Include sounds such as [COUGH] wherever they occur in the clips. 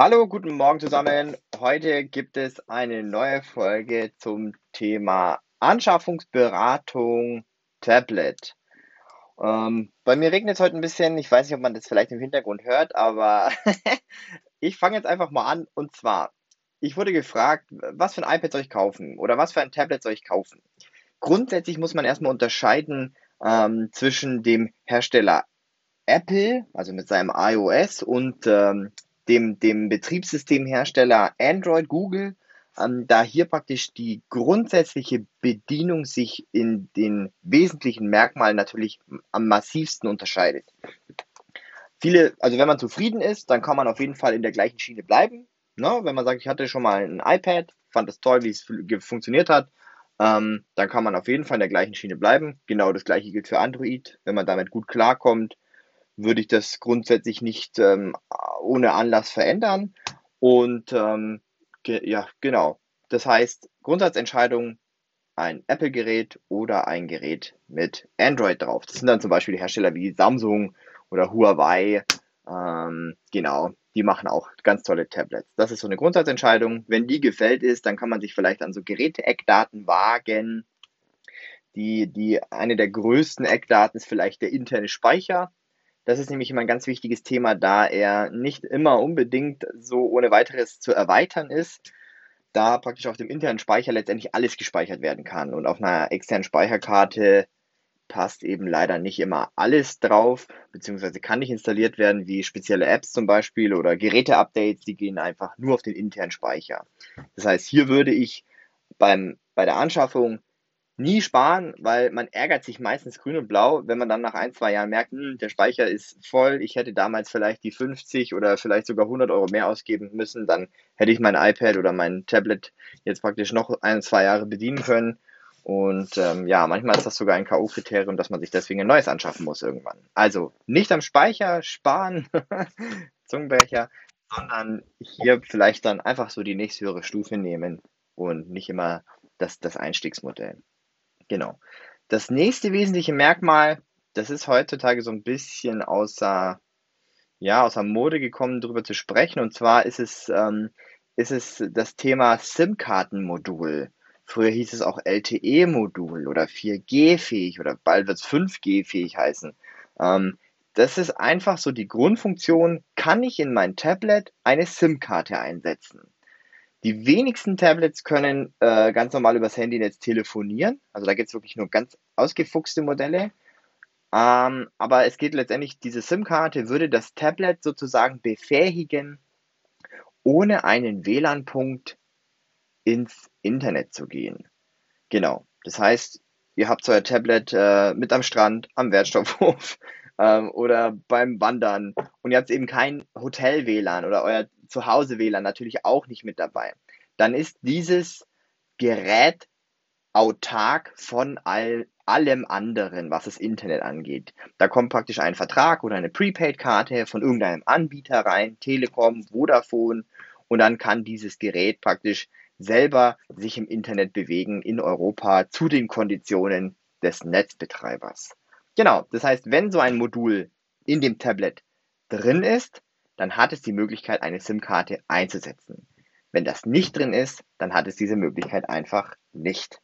Hallo, guten Morgen zusammen. Heute gibt es eine neue Folge zum Thema Anschaffungsberatung Tablet. Ähm, bei mir regnet es heute ein bisschen. Ich weiß nicht, ob man das vielleicht im Hintergrund hört, aber [LAUGHS] ich fange jetzt einfach mal an. Und zwar, ich wurde gefragt, was für ein iPad soll ich kaufen oder was für ein Tablet soll ich kaufen? Grundsätzlich muss man erstmal unterscheiden ähm, zwischen dem Hersteller Apple, also mit seinem iOS und ähm, dem, dem Betriebssystemhersteller Android, Google, ähm, da hier praktisch die grundsätzliche Bedienung sich in den wesentlichen Merkmalen natürlich am massivsten unterscheidet. Viele, also wenn man zufrieden ist, dann kann man auf jeden Fall in der gleichen Schiene bleiben. Ne? Wenn man sagt, ich hatte schon mal ein iPad, fand es toll, wie es funktioniert hat, ähm, dann kann man auf jeden Fall in der gleichen Schiene bleiben. Genau das gleiche gilt für Android. Wenn man damit gut klarkommt, würde ich das grundsätzlich nicht ähm, ohne Anlass verändern. Und ähm, ge ja, genau. Das heißt, Grundsatzentscheidung, ein Apple-Gerät oder ein Gerät mit Android drauf. Das sind dann zum Beispiel Hersteller wie Samsung oder Huawei. Ähm, genau, die machen auch ganz tolle Tablets. Das ist so eine Grundsatzentscheidung. Wenn die gefällt ist, dann kann man sich vielleicht an so Geräte-Eckdaten wagen. Die, die, eine der größten Eckdaten ist vielleicht der interne Speicher. Das ist nämlich immer ein ganz wichtiges Thema, da er nicht immer unbedingt so ohne weiteres zu erweitern ist, da praktisch auf dem internen Speicher letztendlich alles gespeichert werden kann. Und auf einer externen Speicherkarte passt eben leider nicht immer alles drauf, beziehungsweise kann nicht installiert werden, wie spezielle Apps zum Beispiel oder Geräte-Updates, die gehen einfach nur auf den internen Speicher. Das heißt, hier würde ich beim, bei der Anschaffung nie sparen, weil man ärgert sich meistens grün und blau, wenn man dann nach ein, zwei Jahren merkt, hm, der Speicher ist voll, ich hätte damals vielleicht die 50 oder vielleicht sogar 100 Euro mehr ausgeben müssen, dann hätte ich mein iPad oder mein Tablet jetzt praktisch noch ein, zwei Jahre bedienen können. Und ähm, ja, manchmal ist das sogar ein K.O.-Kriterium, dass man sich deswegen ein neues anschaffen muss irgendwann. Also nicht am Speicher sparen, [LAUGHS] Zungenbrecher, sondern hier vielleicht dann einfach so die nächsthöhere Stufe nehmen und nicht immer das, das Einstiegsmodell. Genau. Das nächste wesentliche Merkmal, das ist heutzutage so ein bisschen außer, ja, außer Mode gekommen, darüber zu sprechen. Und zwar ist es, ähm, ist es das Thema SIM-Kartenmodul. Früher hieß es auch LTE-Modul oder 4G-fähig oder bald wird es 5G-fähig heißen. Ähm, das ist einfach so die Grundfunktion, kann ich in mein Tablet eine SIM-Karte einsetzen. Die wenigsten Tablets können äh, ganz normal übers Handynetz telefonieren. Also da gibt es wirklich nur ganz ausgefuchste Modelle. Ähm, aber es geht letztendlich, diese SIM-Karte würde das Tablet sozusagen befähigen, ohne einen WLAN-Punkt ins Internet zu gehen. Genau. Das heißt, ihr habt euer Tablet äh, mit am Strand, am Wertstoffhof ähm, oder beim Wandern und ihr habt eben kein Hotel-WLAN oder euer Zuhause-WLAN natürlich auch nicht mit dabei, dann ist dieses Gerät autark von all, allem anderen, was das Internet angeht. Da kommt praktisch ein Vertrag oder eine Prepaid-Karte von irgendeinem Anbieter rein, Telekom, Vodafone, und dann kann dieses Gerät praktisch selber sich im Internet bewegen in Europa zu den Konditionen des Netzbetreibers. Genau, das heißt, wenn so ein Modul in dem Tablet drin ist, dann hat es die Möglichkeit, eine SIM-Karte einzusetzen. Wenn das nicht drin ist, dann hat es diese Möglichkeit einfach nicht.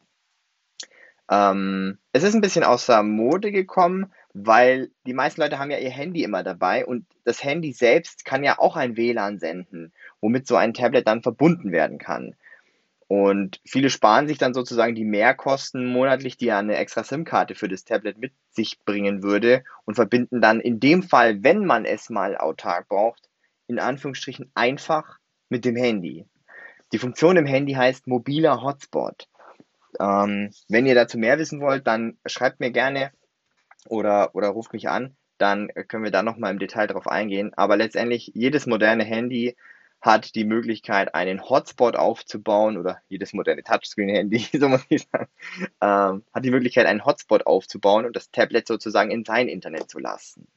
Ähm, es ist ein bisschen außer Mode gekommen, weil die meisten Leute haben ja ihr Handy immer dabei und das Handy selbst kann ja auch ein WLAN senden, womit so ein Tablet dann verbunden werden kann. Und viele sparen sich dann sozusagen die Mehrkosten monatlich, die eine extra SIM-Karte für das Tablet mit sich bringen würde und verbinden dann in dem Fall, wenn man es mal autark braucht, in Anführungsstrichen einfach mit dem Handy. Die Funktion im Handy heißt mobiler Hotspot. Ähm, wenn ihr dazu mehr wissen wollt, dann schreibt mir gerne oder, oder ruft mich an, dann können wir da nochmal im Detail drauf eingehen. Aber letztendlich jedes moderne Handy hat die Möglichkeit, einen Hotspot aufzubauen oder jedes moderne Touchscreen-Handy, [LAUGHS] so muss ich sagen, ähm, hat die Möglichkeit, einen Hotspot aufzubauen und das Tablet sozusagen in sein Internet zu lassen.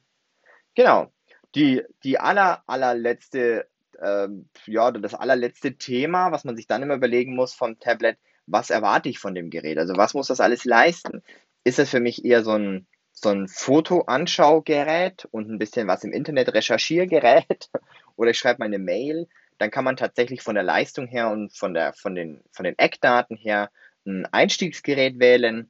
Genau. Die, die aller, allerletzte, ähm, ja, das allerletzte Thema, was man sich dann immer überlegen muss vom Tablet, was erwarte ich von dem Gerät? Also was muss das alles leisten? Ist das für mich eher so ein, so ein Fotoanschaugerät und ein bisschen was im Internet Recherchiergerät [LAUGHS] oder ich schreibe meine Mail, dann kann man tatsächlich von der Leistung her und von, der, von, den, von den Eckdaten her ein Einstiegsgerät wählen,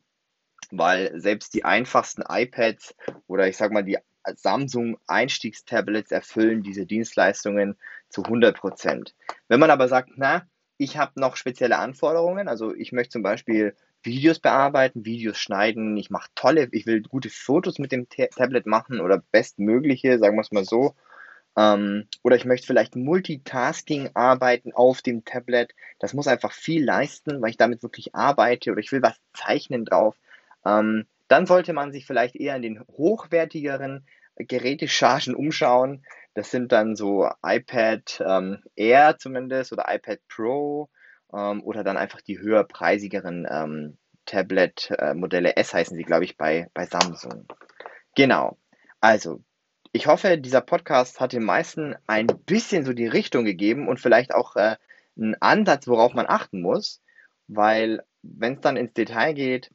weil selbst die einfachsten iPads oder ich sag mal die Samsung Einstiegstablets erfüllen diese Dienstleistungen zu 100 Prozent. Wenn man aber sagt, na, ich habe noch spezielle Anforderungen, also ich möchte zum Beispiel Videos bearbeiten, Videos schneiden, ich mache tolle, ich will gute Fotos mit dem Tablet machen oder bestmögliche, sagen wir es mal so. Ähm, oder ich möchte vielleicht Multitasking arbeiten auf dem Tablet. Das muss einfach viel leisten, weil ich damit wirklich arbeite oder ich will was zeichnen drauf. Ähm, dann sollte man sich vielleicht eher in den hochwertigeren Gerätechargen umschauen. Das sind dann so iPad ähm, Air zumindest oder iPad Pro ähm, oder dann einfach die höherpreisigeren ähm, Tablet-Modelle S heißen sie, glaube ich, bei, bei Samsung. Genau. Also, ich hoffe, dieser Podcast hat den meisten ein bisschen so die Richtung gegeben und vielleicht auch äh, einen Ansatz, worauf man achten muss, weil wenn es dann ins Detail geht,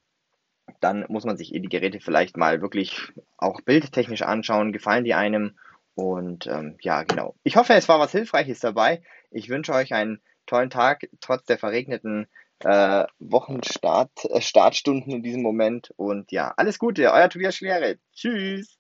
dann muss man sich die Geräte vielleicht mal wirklich auch bildtechnisch anschauen, gefallen die einem und ähm, ja, genau. Ich hoffe, es war was Hilfreiches dabei. Ich wünsche euch einen tollen Tag, trotz der verregneten äh, Wochenstart, äh, in diesem Moment. Und ja, alles Gute, euer Tobias Schwere. Tschüss.